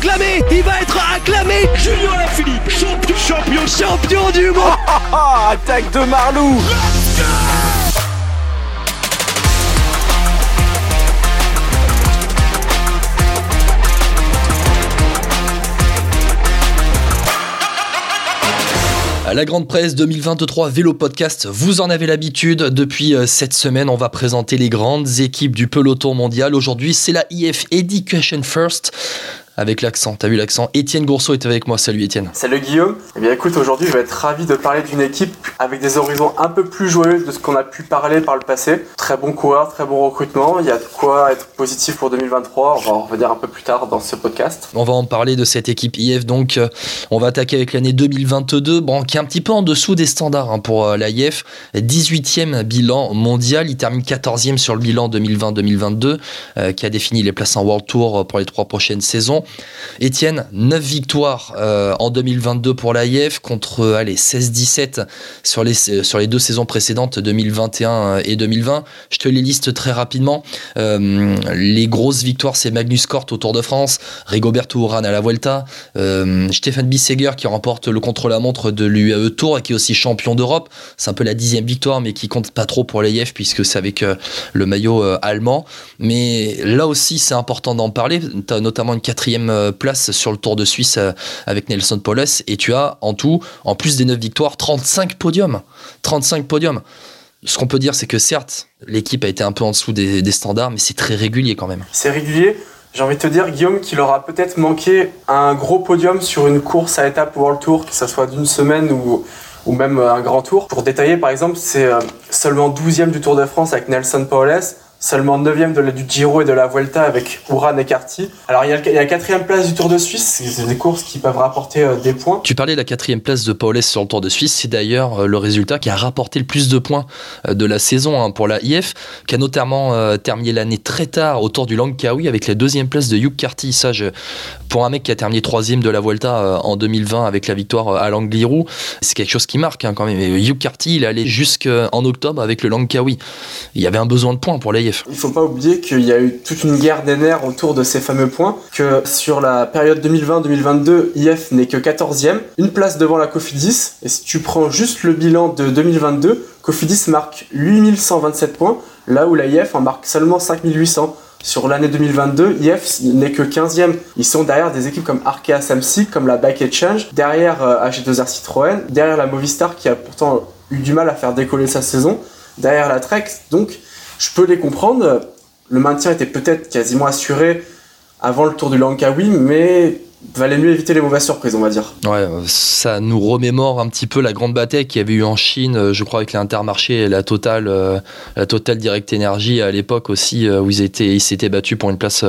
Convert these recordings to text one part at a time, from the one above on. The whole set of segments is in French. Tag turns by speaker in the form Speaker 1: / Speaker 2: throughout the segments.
Speaker 1: proclamé, il va être acclamé.
Speaker 2: Julien Lafilippe, champion, champion,
Speaker 1: champion du monde.
Speaker 3: Attaque de Marlou.
Speaker 4: La Grande Presse 2023 Vélo Podcast, vous en avez l'habitude. Depuis euh, cette semaine, on va présenter les grandes équipes du peloton mondial. Aujourd'hui, c'est la IF Education First avec l'accent. T'as vu l'accent? Étienne Gourceau est avec moi. Salut Étienne.
Speaker 5: Salut Guillaume. Eh bien écoute, aujourd'hui je vais être ravi de parler d'une équipe avec des horizons un peu plus joyeux de ce qu'on a pu parler par le passé. Très bon coureur, très bon recrutement. Il y a de quoi être positif pour 2023. On va en revenir un peu plus tard dans ce podcast.
Speaker 4: On va en parler de cette équipe IF. Donc euh, on va attaquer avec l'année 2022, bon, qui est un petit peu en dessous des standards hein, pour euh, la IF. 18e bilan mondial. Il termine 14e sur le bilan 2020-2022 euh, qui a défini les places en World Tour pour les trois prochaines saisons. Étienne, 9 victoires euh, en 2022 pour l'AIF contre allez, 16-17 sur les, sur les deux saisons précédentes, 2021 et 2020. Je te les liste très rapidement. Euh, les grosses victoires, c'est Magnus Cort au Tour de France, Rigoberto Urán à la Vuelta, euh, Stéphane Bisseger qui remporte le contre-la-montre de l'UAE Tour et qui est aussi champion d'Europe. C'est un peu la dixième victoire, mais qui compte pas trop pour l'AIF puisque c'est avec le maillot allemand. Mais là aussi, c'est important d'en parler. Notamment une quatrième euh, place sur le Tour de Suisse euh, avec Nelson Poles et tu as en tout, en plus des 9 victoires, 35 podiums. 35 podiums. Ce qu'on peut dire, c'est que certes, l'équipe a été un peu en dessous des, standards, mais c'est très régulier quand même.
Speaker 5: C'est régulier. J'ai envie de te dire, Guillaume, qu'il aura peut-être manqué un gros podium sur une course à étapes World Tour, que ce soit d'une semaine ou, même un grand tour. Pour détailler, par exemple, c'est euh, seulement 12e du Tour de France avec Nelson Paoles seulement 9 de la, du Giro et de la Vuelta avec Uran et Carty. Alors il y, a, la quatrième place du Tour de Suisse, c'est des courses qui peuvent rapporter euh, des points.
Speaker 4: Tu parlais de la quatrième place de Paulès sur le Tour de Suisse, c'est d'ailleurs euh, le résultat qui a rapporté le plus de points euh, de la saison hein, pour la IF, qui a notamment terminé l'année très tard au Tour du Langkawi avec la deuxième place de Hugh Carty. Ça, pour un mec qui a terminé troisième de la Vuelta en 2020 avec la victoire à Langlirou, c'est quelque chose qui marque hein, quand même. Et Hugh Carty, il allé jusqu'en octobre avec le Langkawi. Il y avait un besoin de points pour la IF.
Speaker 5: Il faut pas oublier qu'il y a eu toute une guerre des nerfs autour de ces fameux points, que sur la période 2020-2022, IF n'est que 14e, une place devant la Cofidis, et si tu prends juste le bilan de 2022, Cofidis marque 8127 points, là où la IF en marque seulement 5800. Sur l'année 2022, IF n'est que 15e. Ils sont derrière des équipes comme Arkea Samsic, comme la Bike Exchange, derrière euh, H2R Citroën, derrière la Movistar qui a pourtant eu du mal à faire décoller sa saison, derrière la Trek. Donc, je peux les comprendre. Le maintien était peut-être quasiment assuré avant le tour du Langkawi, mais valait mieux éviter les mauvaises surprises, on va dire.
Speaker 4: Ouais, ça nous remémore un petit peu la grande bataille qu'il y avait eu en Chine, euh, je crois, avec l'Intermarché et la Total, euh, la Total Direct Energy à l'époque aussi, euh, où ils étaient, ils s'étaient battus pour une place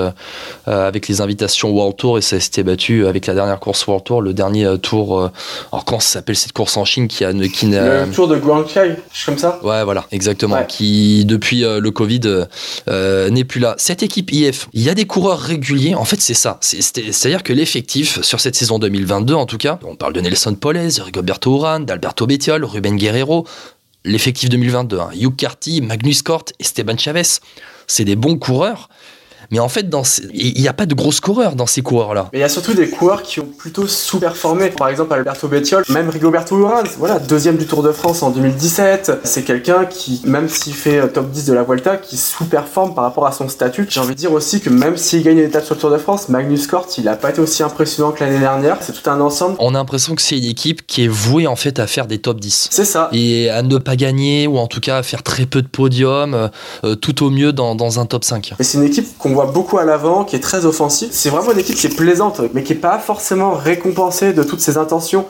Speaker 4: avec les invitations World Tour et ça s'était battu avec la dernière course World Tour, le dernier tour. alors comment s'appelle cette course en Chine qui a, qui
Speaker 5: le tour de Guangzhou, comme ça.
Speaker 4: Ouais, voilà, exactement. Qui depuis le Covid n'est plus là. Cette équipe IF, il y a des coureurs réguliers. En fait, c'est ça. C'est-à-dire que l'effet sur cette saison 2022 en tout cas. On parle de Nelson Poles, Rigoberto Urán, d'Alberto Bettiol, Ruben Guerrero. L'effectif 2022, hein. Hugh Carty, Magnus Cort, Esteban Chavez. C'est des bons coureurs. Mais en fait, il n'y a pas de gros scoreurs dans ces coureurs-là.
Speaker 5: Mais il y a surtout des coureurs qui ont plutôt sous-performé. Par exemple, Alberto Bettiol, même Rigoberto Urán, voilà, deuxième du Tour de France en 2017. C'est quelqu'un qui, même s'il fait euh, top 10 de la Vuelta, qui sous-performe par rapport à son statut. J'ai envie de dire aussi que même s'il gagne une étape sur le Tour de France, Magnus Cort, il n'a pas été aussi impressionnant que l'année dernière. C'est tout un ensemble.
Speaker 4: On a l'impression que c'est une équipe qui est vouée en fait à faire des top 10.
Speaker 5: C'est ça.
Speaker 4: Et à ne pas gagner, ou en tout cas à faire très peu de podiums, euh, euh, tout au mieux dans, dans un top 5.
Speaker 5: Et c'est une équipe qu'on voit beaucoup à l'avant, qui est très offensive. C'est vraiment une équipe qui est plaisante, mais qui n'est pas forcément récompensée de toutes ses intentions.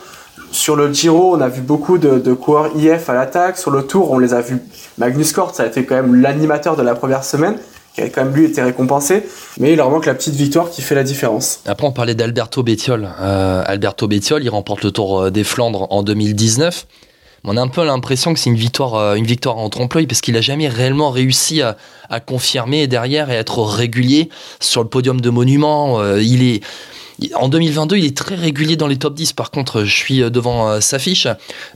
Speaker 5: Sur le Giro, on a vu beaucoup de, coureurs IF à l'attaque. Sur le Tour, on les a vus. Magnus Cort, ça a été quand même l'animateur de la première semaine qui a quand même lui été récompensé, mais il leur manque la petite victoire qui fait la différence.
Speaker 4: Après, on parlait d'Alberto Bettiol. Euh, Alberto Bettiol, il remporte le Tour euh, des Flandres en 2019 on a un peu l'impression que c'est une victoire, euh, une victoire en trompe-l'œil parce qu'il a jamais réellement réussi à, confirmer derrière et être régulier sur le podium de monument. Euh, il est En 2022, il est très régulier dans les top 10. Par contre, je suis devant sa fiche.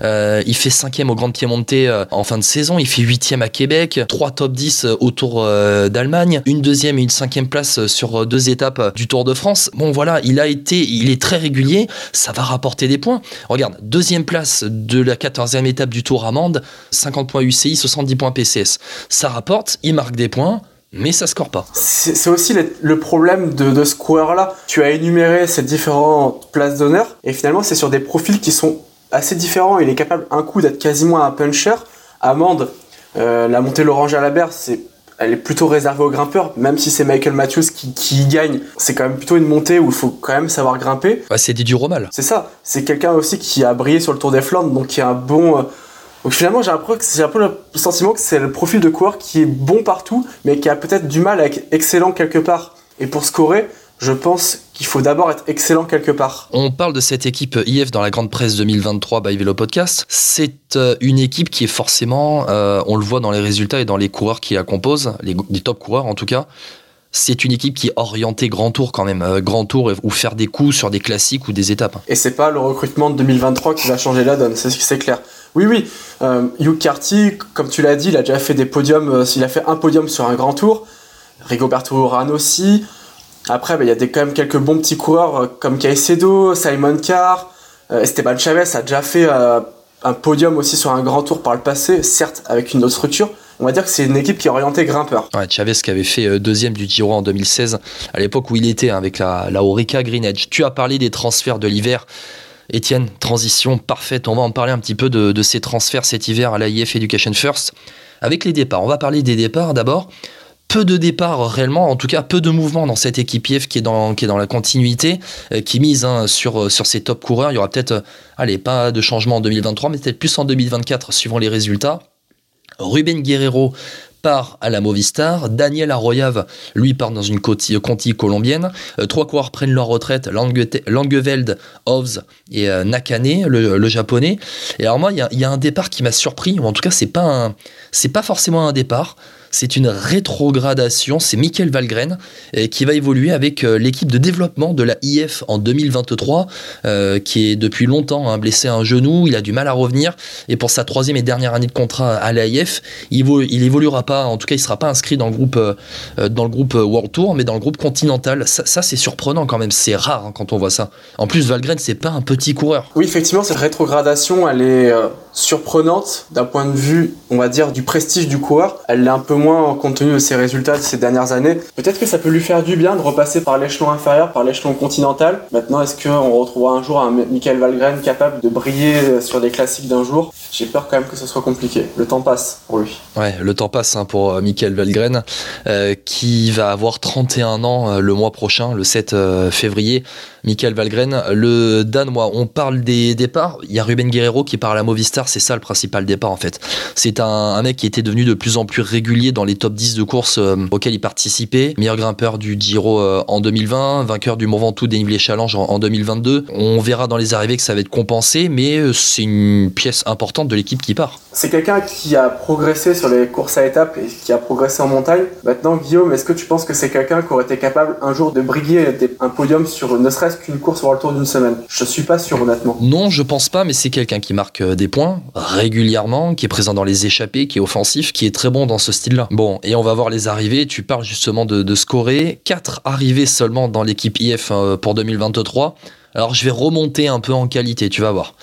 Speaker 4: il fait cinquième au Grand Piemonte en fin de saison. Il fait huitième à Québec. Trois top 10 autour d'Allemagne. Une deuxième et une cinquième place sur deux étapes du Tour de France. Bon, voilà, il a été, il est très régulier. Ça va rapporter des points. Regarde, deuxième place de la 14e étape du Tour Amande. 50 points UCI, 70 points PCS. Ça rapporte, il marque des points mais ça score pas.
Speaker 5: C'est aussi le problème de, ce coureur-là. Tu as énuméré ces différentes places d'honneur, et finalement, c'est sur des profils qui sont assez différents. Il est capable, un coup, d'être quasiment un puncher. Amande, euh, la montée l'orange à la berre, c'est elle est plutôt réservée aux grimpeurs, même si c'est Michael Matthews qui, qui gagne. C'est quand même plutôt une montée où il faut quand même savoir grimper.
Speaker 4: c'est du Romal.
Speaker 5: C'est ça. C'est quelqu'un aussi qui a brillé sur le Tour des Flandres, donc qui a un bon. Donc finalement, j'ai un, peu, un peu le sentiment que c'est le profil de coureur qui est bon partout, mais qui a peut-être du mal à être excellent quelque part. Et pour scorer, je pense qu'il faut d'abord être excellent quelque part.
Speaker 4: On parle de cette équipe IF dans la grande presse 2023 by Velo Podcast. C'est euh, une équipe qui est forcément, euh, on le voit dans les résultats et dans les coureurs qui la composent, les, top coureurs en tout cas, c'est une équipe qui est orientée grand tour quand même, euh, grand tour ou faire des coups sur des classiques ou des étapes.
Speaker 5: Et c'est pas le recrutement de 2023 qui va changer la donne, c'est clair. Oui, oui. Euh, Hugh Carty, comme tu l'as dit, il a déjà fait des podiums. Euh, il a fait un podium sur un grand tour. Rigoberto Urán aussi. Après, bah, il y a quand même quelques bons petits coureurs euh, comme Caicedo, Simon Carr. Esteban Chavez a déjà fait un podium aussi sur un grand tour par le passé, certes avec une autre structure. On va dire que c'est une équipe qui est orientée grimpeur.
Speaker 4: Chavez qui avait fait deuxième du Giro en 2016, à l'époque où il était hein, avec la, la Orica Green Edge. Tu as parlé des transferts de l'hiver. Étienne, transition parfaite. On va en parler un petit peu de, ces transferts cet hiver à l'AIF Education First. Avec les départs, on va parler des départs d'abord. Peu de départs réellement, en tout cas peu de mouvements dans cette équipe IF qui est dans, qui est dans la continuité, euh, qui mise hein, sur, euh, sur ses top coureurs. Il y aura peut-être, euh, allez, pas de changement en 2023, mais peut-être plus en 2024 suivant les résultats. Ruben Guerrero à la Movistar. Daniel Arroyave, lui, part dans une Conti, colombienne. Euh, trois coureurs prennent leur retraite. Langeveld, Ovs et euh, Nakane, le, japonais. Et alors moi, il y, a un départ qui m'a surpris, ou en tout cas, c'est pas, pas forcément un départ c'est une rétrogradation. C'est Michael Valgren euh, qui va évoluer avec euh, l'équipe de développement de la IF en 2023, euh, qui est depuis longtemps hein, blessé à un genou. Il a du mal à revenir. Et pour sa troisième et dernière année de contrat à l'AIF, il, il évoluera pas. En tout cas, il sera pas inscrit dans le groupe, dans le groupe World Tour, mais dans le groupe continental. Ça, c'est surprenant quand même. C'est rare hein, quand on voit ça. En plus, Valgren, c'est pas un petit coureur.
Speaker 5: Oui, effectivement, cette rétrogradation, elle est surprenante d'un point de vue, on va dire, du prestige du coureur. Elle l'est un peu moins compte tenu de ses résultats de ces dernières années. Peut-être que ça peut lui faire du bien de repasser par l'échelon inférieur, par l'échelon continental. Maintenant, est-ce qu'on retrouvera un jour un Michael Valgren capable de briller sur des classiques d'un jour? J'ai peur quand même que ce soit compliqué. Le temps passe pour lui.
Speaker 4: Ouais, le temps passe hein, pour euh, Michael Valgren, euh, qui va avoir 31 ans euh, le mois prochain, le 7 février. Michael Valgren, le Danois. On parle des départs. Il y a Ruben Guerrero qui part à la Movistar. C'est ça le principal départ en fait. C'est un, mec qui était devenu de plus en plus régulier dans les top 10 de courses euh, auxquelles il participait. Meilleur grimpeur du Giro euh, en 2020, vainqueur du Mont Ventoux dénivelé challenge en, 2022. On verra dans les arrivées que ça va être compensé, mais euh, c'est une pièce importante de l'équipe qui part.
Speaker 5: C'est quelqu'un qui a progressé sur les courses à étapes et qui a progressé en montagne. Maintenant, Guillaume, est-ce que tu penses que c'est quelqu'un qui aurait été capable un jour de briguer un podium sur ne serait-ce qu'une course sur le tour d'une semaine. Je suis pas sûr honnêtement.
Speaker 4: Non, je pense pas, mais c'est quelqu'un qui marque euh, des points régulièrement, qui est présent dans les échappées, qui est offensif, qui est très bon dans ce style-là. Bon, et on va voir les arrivées. Tu parles justement de, scorer. 4 arrivées seulement dans l'équipe IF euh, pour 2023. Alors je vais remonter un peu en qualité, tu vas voir.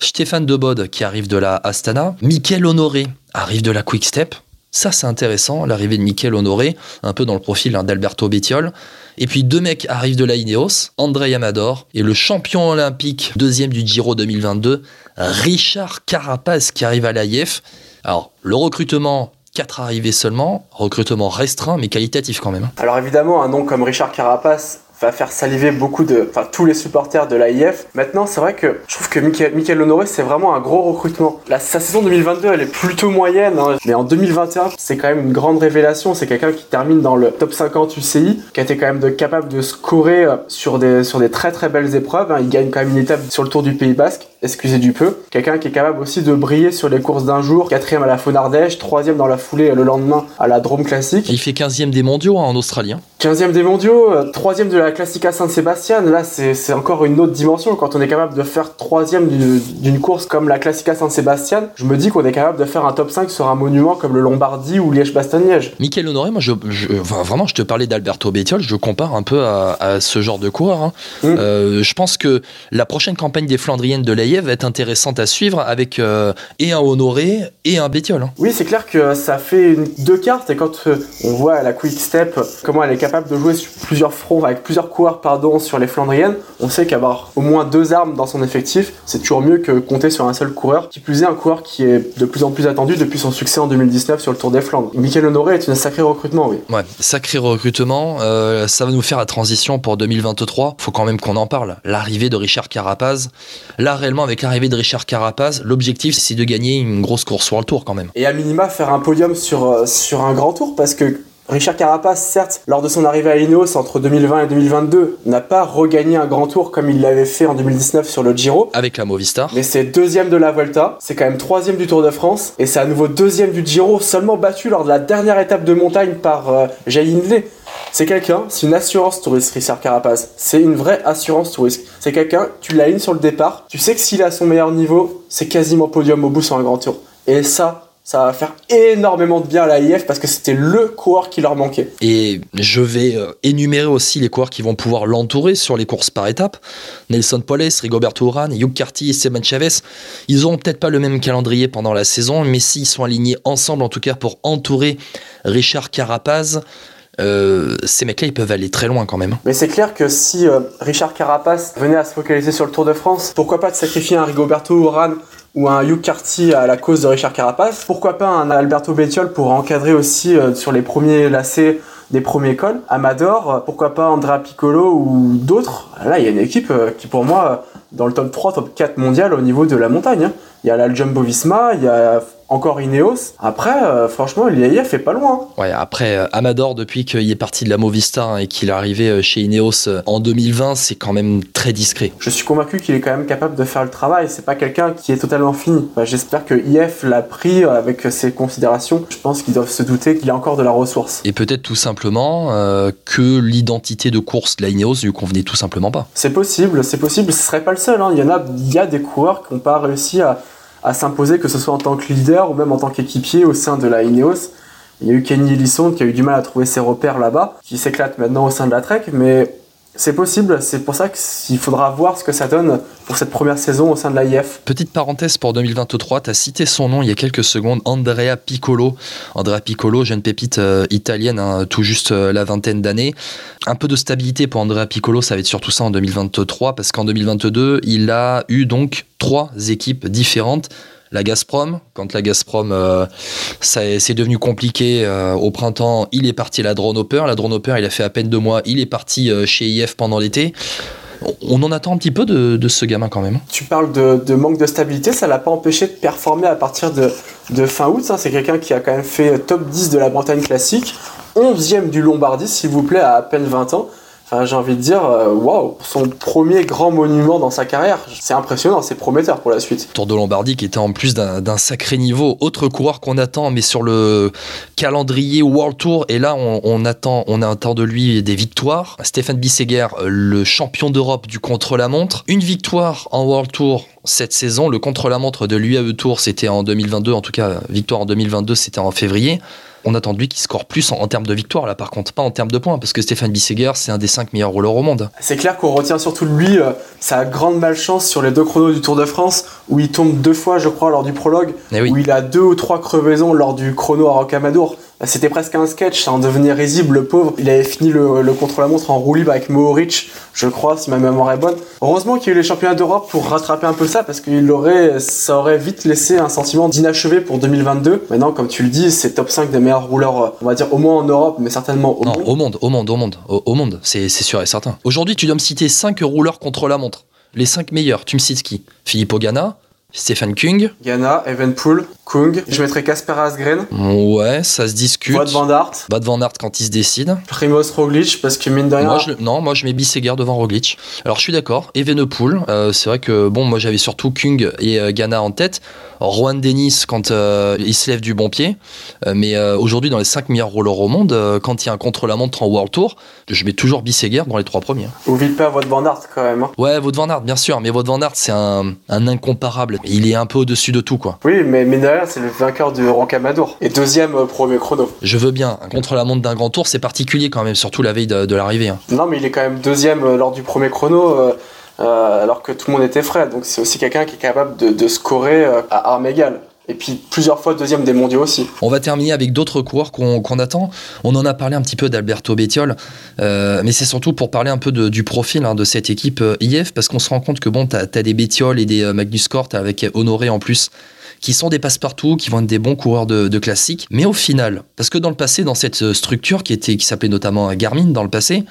Speaker 4: Stéphane Debode qui arrive de la Astana. Mickaël Honoré arrive de la Quick Step. Ça, c'est intéressant, l'arrivée de Mickaël Honoré, un peu dans le profil hein, d'Alberto Bettiol. Et puis deux mecs arrivent de la Ineos, André Amador et le champion olympique deuxième du Giro 2022, Richard Carapaz qui arrive à l'AIF. Alors, le recrutement, quatre arrivées seulement, recrutement restreint mais qualitatif quand même. Hein.
Speaker 5: Alors évidemment, un nom comme Richard Carapaz, va faire saliver beaucoup de, enfin tous les supporters de l'AIF. Maintenant, c'est vrai que je trouve que Michael, Honoré, c'est vraiment un gros recrutement. La, sa saison 2022, elle est plutôt moyenne, hein. mais en 2021, c'est quand même une grande révélation. C'est quelqu'un qui termine dans le top 50 UCI, qui a été quand même capable de scorer euh, sur des, sur des très très belles épreuves. Hein. Il gagne quand même une étape sur le Tour du Pays Basque. Excusez du peu. Quelqu'un qui est capable aussi de briller sur les courses d'un jour, quatrième à la Faune-Ardèche, troisième dans la foulée le lendemain à la Drôme Classique.
Speaker 4: Il fait 15e des mondiaux hein, en Australien.
Speaker 5: 15e des mondiaux, euh, troisième de la Classica Saint-Sébastien. Là, c'est encore une autre dimension. Quand on est capable de faire troisième d'une- d'une course comme la Classica Saint-Sébastien, je me dis qu'on est capable de faire un top 5 sur un monument comme le Lombardie ou Liège-Bastogne-Liège.
Speaker 4: Michael Honoré, moi, je, je- enfin, vraiment, je te parlais d'Alberto Bettiol, je compare un peu à, à ce genre de coureur. hein.
Speaker 5: Mm.
Speaker 4: Euh, je pense que la prochaine campagne des Flandriennes de va être intéressante à suivre avec euh, et un Honoré et un Bettiol. hein.
Speaker 5: Oui, c'est clair que ça fait une- deux cartes et quand euh, on voit à la Quick Step comment elle est capable de jouer sur plusieurs fronts avec plusieurs coureurs pardon sur les Flandriennes, on sait qu'avoir au moins deux armes dans son effectif, c'est toujours mieux que compter sur un seul coureur. Qui plus est un coureur qui est de plus en plus attendu depuis son succès en 2019 sur le Tour des Flandres. Michael Honoré est un sacré recrutement, oui.
Speaker 4: Ouais, sacré recrutement. euh, ça va nous faire la transition pour 2023. Faut quand même qu'on en parle. L'arrivée de Richard Carapaz. Là, réellement, avec l'arrivée de Richard Carapaz, l'objectif, c'est de gagner une grosse course sur le tour quand même.
Speaker 5: Et à minima faire un podium sur, euh, sur un grand tour parce que Richard Carapaz, certes, lors de son arrivée à Ineos entre 2020 et 2022, n'a pas regagné un grand tour comme il l'avait fait en 2019 sur le Giro.
Speaker 4: Avec la Movistar.
Speaker 5: Mais c'est deuxième de la Volta, c'est quand même troisième du Tour de France, et c'est à nouveau deuxième du Giro, seulement battu lors de la dernière étape de montagne par euh, Jay Hindley. C'est quelqu'un, c'est une assurance touriste, Richard Carapaz. C'est une vraie assurance touriste. C'est quelqu'un, tu l'alignes sur le départ, tu sais que s'il est à son meilleur niveau, c'est quasiment podium au bout sur un grand tour. Et ça, ça va faire énormément de bien à la IF parce que c'était le coureur qui leur manquait.
Speaker 4: Et je vais euh, énumérer aussi les coureurs qui vont pouvoir l'entourer sur les courses par étapes. Nelson Poles, Rigoberto Urán, Hugh Carty, Esteban Chavez. Ils auront peut-être pas le même calendrier pendant la saison, mais s'ils sont alignés ensemble, en tout cas pour entourer Richard Carapaz, euh, ces mecs-là, ils peuvent aller très loin quand même.
Speaker 5: Mais c'est clair que si euh, Richard Carapaz venait à se focaliser sur le Tour de France, pourquoi pas de sacrifier un Rigoberto Urán ou un Hugh Carty à la cause de Richard Carapaz Pourquoi pas un Alberto Bettiol pour encadrer aussi euh, sur les premiers lacets des premiers cols? Amador, pourquoi pas Andrea Piccolo ou d'autres? Là, il y a une équipe qui pour moi, dans le top 3, top 4 mondial au niveau de la montagne. hein. Il y a la Jumbo Visma, il y a encore Ineos. Après, euh, franchement, l'IAIF est pas loin.
Speaker 4: Ouais, après, euh, Amador, depuis qu'il est parti de la Movistar hein, et qu'il est arrivé euh, chez Ineos euh, en 2020, c'est quand même très discret.
Speaker 5: Je suis convaincu qu'il est quand même capable de faire le travail. C'est pas quelqu'un qui est totalement fini. Enfin, J'espère que IF l'a pris avec ses considérations. Je pense qu'ils doivent se douter qu'il y a encore de la ressource.
Speaker 4: Et peut-être tout simplement euh, que l'identité de course de la Ineos lui convenait tout simplement pas.
Speaker 5: C'est possible, c'est possible. Ce serait pas le seul. hein. Il y en a, il y a des coureurs qui n'ont pas réussi à, à s'imposer, que ce soit en tant que leader ou même en tant qu'équipier au sein de la Ineos. Il y a eu Kenny Ellison qui a eu du mal à trouver ses repères là-bas, qui s'éclate maintenant au sein de la Trek, mais c'est possible. C'est pour ça qu'il faudra voir ce que ça donne pour cette première saison au sein de l'AIF.
Speaker 4: Petite parenthèse pour 2023, tu as cité son nom il y a quelques secondes, Andrea Piccolo. Andrea Piccolo, jeune pépite euh, italienne, hein, tout juste euh, la vingtaine d'années. Un peu de stabilité pour Andrea Piccolo, ça va être surtout ça en 2023, parce qu'en 2022, il a eu donc trois équipes différentes. La Gazprom, quand la Gazprom, euh, c'est devenu compliqué euh, au printemps, il est parti la Drone Hopper. La Drone Hopper, il a fait à peine deux mois, il est parti euh, chez IF pendant l'été. On- en attend un petit peu de, ce gamin quand même.
Speaker 5: Tu parles de, manque de stabilité, ça l'a pas empêché de performer à partir de, de fin août. hein. C'est quelqu'un qui a quand même fait top 10 de la Bretagne classique, 11e du Lombardie, s'il vous plaît, à à peine 20 ans. Enfin, j'ai envie de dire, euh, waouh, son premier grand monument dans sa carrière, c'est impressionnant, c'est prometteur pour la suite.
Speaker 4: Tour de Lombardie qui était en plus d'un sacré niveau. Autre coureur qu'on attend, mais sur le calendrier World Tour, et là on, attend, on attend de lui des victoires. Stéphane Bisseguer, le champion d'Europe du contre-la-montre. Une victoire en World Tour cette saison. Le contre-la-montre de l'UAE Tour, c'était en 2022, en tout cas, victoire en 2022, c'était en février. On attend lui qu'il score plus en, termes de victoire, là par contre, pas en termes de points, parce que Stéphane Bisseguer, c'est un des 5 meilleurs rouleurs au monde.
Speaker 5: C'est clair qu'on retient surtout lui euh, sa grande malchance sur les deux chronos du Tour de France, où il tombe deux fois, je crois, lors du prologue,
Speaker 4: Eh oui.
Speaker 5: où il a deux ou trois crevaisons lors du chrono à Rocamadour. Bah, C'était presque un sketch, ça en devenait risible, le pauvre. Il avait fini le, le contre-la-montre en roue libre avec Mohoric, je crois, si ma mémoire est bonne. Heureusement qu'il y a eu les championnats d'Europe pour rattraper un peu ça, parce qu'il aurait, ça aurait vite laissé un sentiment d'inachevé pour 2022. Maintenant, comme tu le dis, c'est top 5 des meilleurs rouleurs, euh, on va dire au moins en Europe, mais certainement au
Speaker 4: Non,
Speaker 5: monde.
Speaker 4: au monde, au monde, au monde, au, au monde, c'est sûr et certain. Aujourd'hui, tu dois me citer 5 rouleurs contre la montre. Les 5 meilleurs, tu me cites qui? Philippe Ogana, Stéphane Kung,
Speaker 5: Ghana, Evenpool, Kung. Je mettrais Casper Asgren.
Speaker 4: Ouais, ça se discute.
Speaker 5: Wout van Aert.
Speaker 4: Wout van Aert quand il se décide.
Speaker 5: Primoz Roglic, parce que mine de rien.
Speaker 4: Moi, je, non, moi je mets Bisseguer devant Roglic. Alors je suis d'accord. Evenepoel, euh, c'est vrai que bon, moi j'avais surtout Kung et euh, Ghana en tête. Juan Dennis quand euh, il se lève du bon pied. Euh, mais aujourd'hui, dans les 5 meilleurs rollers au monde, quand il y a un contre-la-montre en World Tour, je mets toujours Bisseguer dans les trois premiers.
Speaker 5: Oublie pas Wout van Aert quand même. hein.
Speaker 4: Ouais, Wout van Aert, bien sûr, mais Wout van Aert, c'est un, un incomparable. Il est un peu au-dessus de tout, quoi.
Speaker 5: Oui, mais mine de rien, c'est le vainqueur du Rocamadour. Et deuxième euh, premier chrono.
Speaker 4: Je veux bien. Un contre-la-montre d'un grand tour, c'est particulier quand même, surtout la veille de, de l'arrivée. hein.
Speaker 5: Non, mais il est quand même deuxième euh, lors du premier chrono. euh, euh, alors que tout le monde était frais, donc c'est aussi quelqu'un qui est capable de, de scorer euh, à armes égales. Et puis plusieurs fois deuxième des mondiaux aussi.
Speaker 4: On va terminer avec d'autres coureurs qu'on qu'on attend. On en a parlé un petit peu d'Alberto Bettiol, euh, mais c'est surtout pour parler un peu de- du profil hein, de cette équipe euh, IF, parce qu'on se rend compte que bon, t'as as des Bettiol et des euh, Magnus Cort avec Honoré en plus, qui sont des passe-partout, qui vont être des bons coureurs de, de classique. Mais au final, parce que dans le passé, dans cette euh, structure qui était qui s'appelait notamment Garmin dans le passé,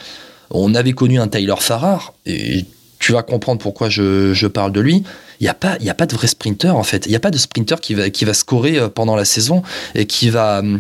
Speaker 4: on avait connu un Tyler Farrar, et tu vas comprendre pourquoi je, je parle de lui. Il n'y a, pas- y a pas de vrai sprinter en fait. Il n'y a pas de sprinter qui va, qui va scorer euh, pendant la saison et qui va, hum,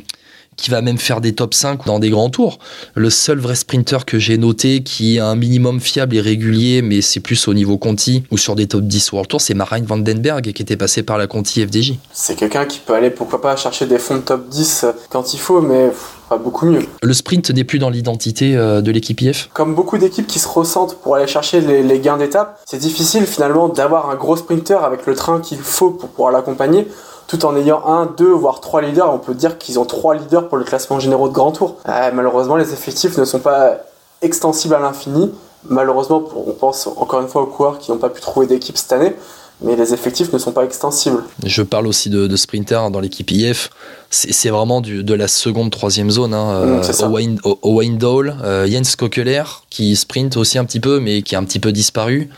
Speaker 4: qui va même faire des top 5 dans des grands tours. Le seul vrai sprinter que j'ai noté qui a un minimum fiable et régulier, mais c'est plus au niveau Conti ou sur des top 10 World Tour, c'est Marijn Vandenberg qui était passé par la Conti FDJ.
Speaker 5: C'est quelqu'un qui peut aller, pourquoi pas, chercher des fonds de top 10 quand il faut, mais pas beaucoup mieux.
Speaker 4: Le sprint n'est plus dans l'identité euh, de l'équipe IF.
Speaker 5: Comme beaucoup d'équipes qui se ressentent pour aller chercher les, les gains d'étape, c'est difficile finalement d'avoir un gros sprinter avec le train qu'il faut pour pouvoir l'accompagner, tout en ayant un, deux, voire trois leaders. On peut dire qu'ils ont trois leaders pour le classement généraux de Grand Tour. Euh, malheureusement, les effectifs ne sont pas extensibles à l'infini. Malheureusement, on pense encore une fois aux coureurs qui n'ont pas pu trouver d'équipe cette année, mais les effectifs ne sont pas extensibles.
Speaker 4: Je parle aussi de, de sprinters dans l'équipe IF. C'est vraiment du- de la seconde, troisième zone. Hein.
Speaker 5: Mm, c'est ça.
Speaker 4: Owain, O- Owain Dole, euh, Jens Kokeler, qui sprint aussi un petit peu, mais qui a un petit peu disparu.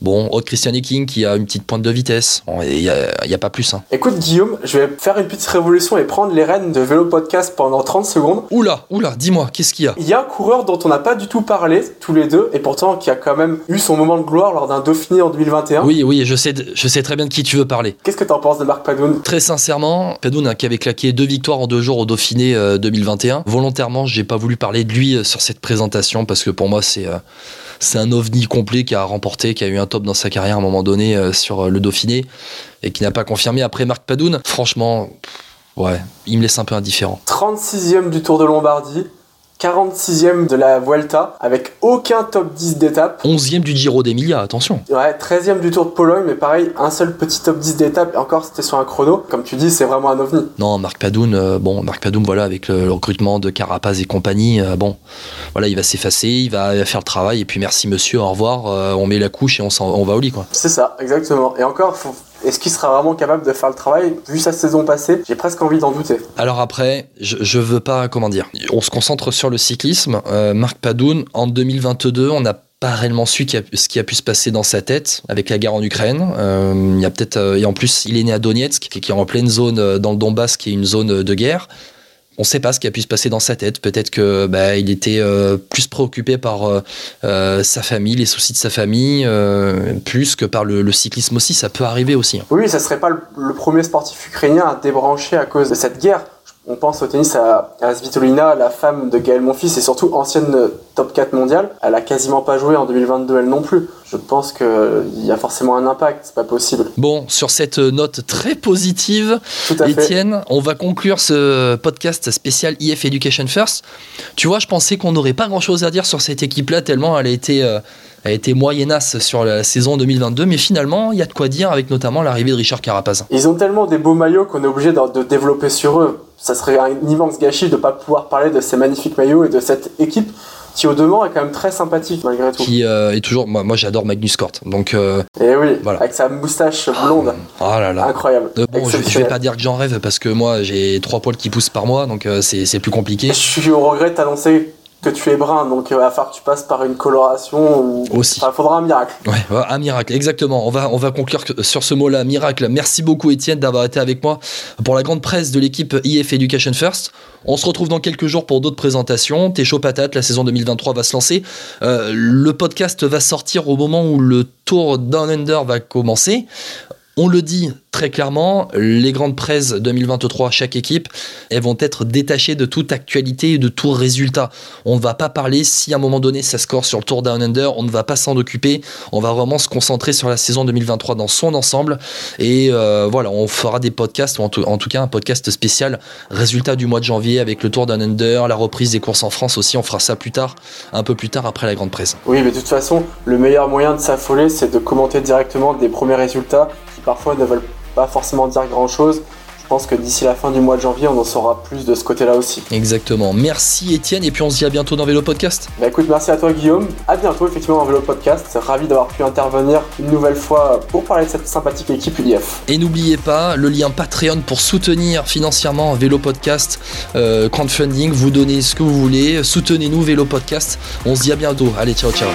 Speaker 4: Bon, Aude Christian King qui a une petite pointe de vitesse. Il n'y a, pas plus. Hein.
Speaker 5: Écoute Guillaume, je vais faire une petite révolution et prendre les rênes de Vélo Podcast pendant 30 secondes.
Speaker 4: Oula, oula, dis-moi, qu'est-ce qu'il y a?
Speaker 5: Il y a un coureur dont on n'a pas du tout parlé, tous les deux, et pourtant qui a quand même eu son moment de gloire lors d'un Dauphiné en 2021.
Speaker 4: Oui, oui, je sais, je sais très bien de qui tu veux parler.
Speaker 5: Qu'est-ce que t'en penses de Marc Padoun?
Speaker 4: Très sincèrement, Padoun hein, qui avait claqué deux victoires en deux jours au Dauphiné euh, 2021. Volontairement, j'ai pas voulu parler de lui euh, sur cette présentation parce que pour moi, c'est euh, c'est un ovni complet qui a remporté, qui a eu un top dans sa carrière à un moment donné euh, sur euh, le Dauphiné et qui n'a pas confirmé. Après Marc Padoun, franchement, ouais, il me laisse un peu indifférent.
Speaker 5: 36ème du Tour de Lombardie, 46ème de la Vuelta, avec aucun top 10 d'étape.
Speaker 4: 11e du Giro d'Emilia, attention.
Speaker 5: Ouais, 13ème du Tour de Pologne, mais pareil, un seul petit top 10 d'étape, et encore c'était sur un chrono. Comme tu dis, c'est vraiment un ovni.
Speaker 4: Non, Marc Padoun, euh, bon, Marc Padoun, voilà, avec le, le recrutement de Carapaz et compagnie, euh, bon, voilà, il va s'effacer, il va, faire le travail, et puis merci monsieur, au revoir, euh, on met la couche et on, s'en- on va au lit, quoi.
Speaker 5: C'est ça, exactement. Et encore, faut- est-ce qu'il sera vraiment capable de faire le travail Vu sa saison passée, j'ai presque envie d'en douter.
Speaker 4: Alors après, je, je veux pas, comment dire, on se concentre sur le cyclisme. Euh, Marc Padoun, en 2022, on n'a pas réellement su ce qui a pu se passer dans sa tête avec la guerre en Ukraine. Euh, il y a peut-être, euh, et en plus, il est né à Donetsk, qui, est en pleine zone dans le Donbass, qui est une zone de guerre. On ne sait pas ce qui a pu se passer dans sa tête. Peut-être que bah, il était euh, plus préoccupé par euh, euh, sa famille, les soucis de sa famille, euh, plus que par le, le cyclisme aussi. Ça peut arriver aussi. hein.
Speaker 5: Oui, ça serait pas le, le premier sportif ukrainien à débrancher à cause de cette guerre. On pense au tennis à, à Svitolina, la femme de Gaël Monfils, et surtout ancienne euh, top 4 mondiale. Elle a quasiment pas joué en 2022, elle non plus. Je pense qu'il y a forcément un impact, c'est pas possible.
Speaker 4: Bon, sur cette note très positive. Étienne, on va conclure ce podcast spécial IF Education First. Tu vois, je pensais qu'on n'aurait pas grand-chose à dire sur cette équipe-là, tellement elle a été, euh, a été moyennasse sur la saison 2022, mais finalement, il y a de quoi dire avec notamment l'arrivée de Richard Carapaz.
Speaker 5: Ils ont tellement des beaux maillots qu'on est obligé de développer sur eux. Ça serait un immense gâchis de pas pouvoir parler de ces magnifiques maillots et de cette équipe qui au demeurant est quand même très sympathique malgré tout.
Speaker 4: Qui euh, est toujours, moi, moi j'adore Magnus Cort, donc euh,
Speaker 5: Et oui,
Speaker 4: Voilà.
Speaker 5: avec sa moustache blonde,
Speaker 4: oh là là.
Speaker 5: incroyable.
Speaker 4: Euh, bon, je, je vais pas dire que j'en rêve parce que moi j'ai trois poils qui poussent par mois, donc euh, c'est plus compliqué.
Speaker 5: Je suis au regret de t'annoncer que tu es brun, donc il va falloir que tu passes par une coloration ou.
Speaker 4: Aussi.
Speaker 5: Enfin, faudra un miracle.
Speaker 4: Ouais, un miracle, exactement. On va, on va conclure sur ce mot-là, miracle. Merci beaucoup Étienne d'avoir été avec moi pour la grande presse de l'équipe IF Education First. On se retrouve dans quelques jours pour d'autres présentations. T'es chaud patate, la saison 2023 va se lancer. Euh, le podcast va sortir au moment où le tour Down Under va commencer. On le dit très clairement, les grandes presses 2023, chaque équipe, elles vont être détachées de toute actualité et de tout résultat. On ne va pas parler si à un moment donné ça score sur le Tour Down Under, on ne va pas s'en occuper. On va vraiment se concentrer sur la saison 2023 dans son ensemble. Et euh, voilà, on fera des podcasts, ou en tout, cas un podcast spécial résultat du mois de janvier avec le Tour Down Under, la reprise des courses en France aussi. On fera ça plus tard, un peu plus tard après la grande presse.
Speaker 5: Oui, mais de toute façon, le meilleur moyen de s'affoler, c'est de commenter directement des premiers résultats parfois ne veulent pas forcément dire grand chose. Je pense que d'ici la fin du mois de janvier, on en saura plus de ce côté-là aussi.
Speaker 4: Exactement. Merci Étienne, et puis on se dit à bientôt dans Vélo Podcast.
Speaker 5: Bah écoute, merci à toi Guillaume. À bientôt effectivement dans Vélo Podcast. Ravi d'avoir pu intervenir une nouvelle fois pour parler de cette sympathique équipe UIF.
Speaker 4: Et n'oubliez pas le lien Patreon pour soutenir financièrement Vélo Podcast, euh, crowdfunding. Vous donnez ce que vous voulez, soutenez-nous Vélo Podcast. On se dit à bientôt. Allez, ciao, ciao.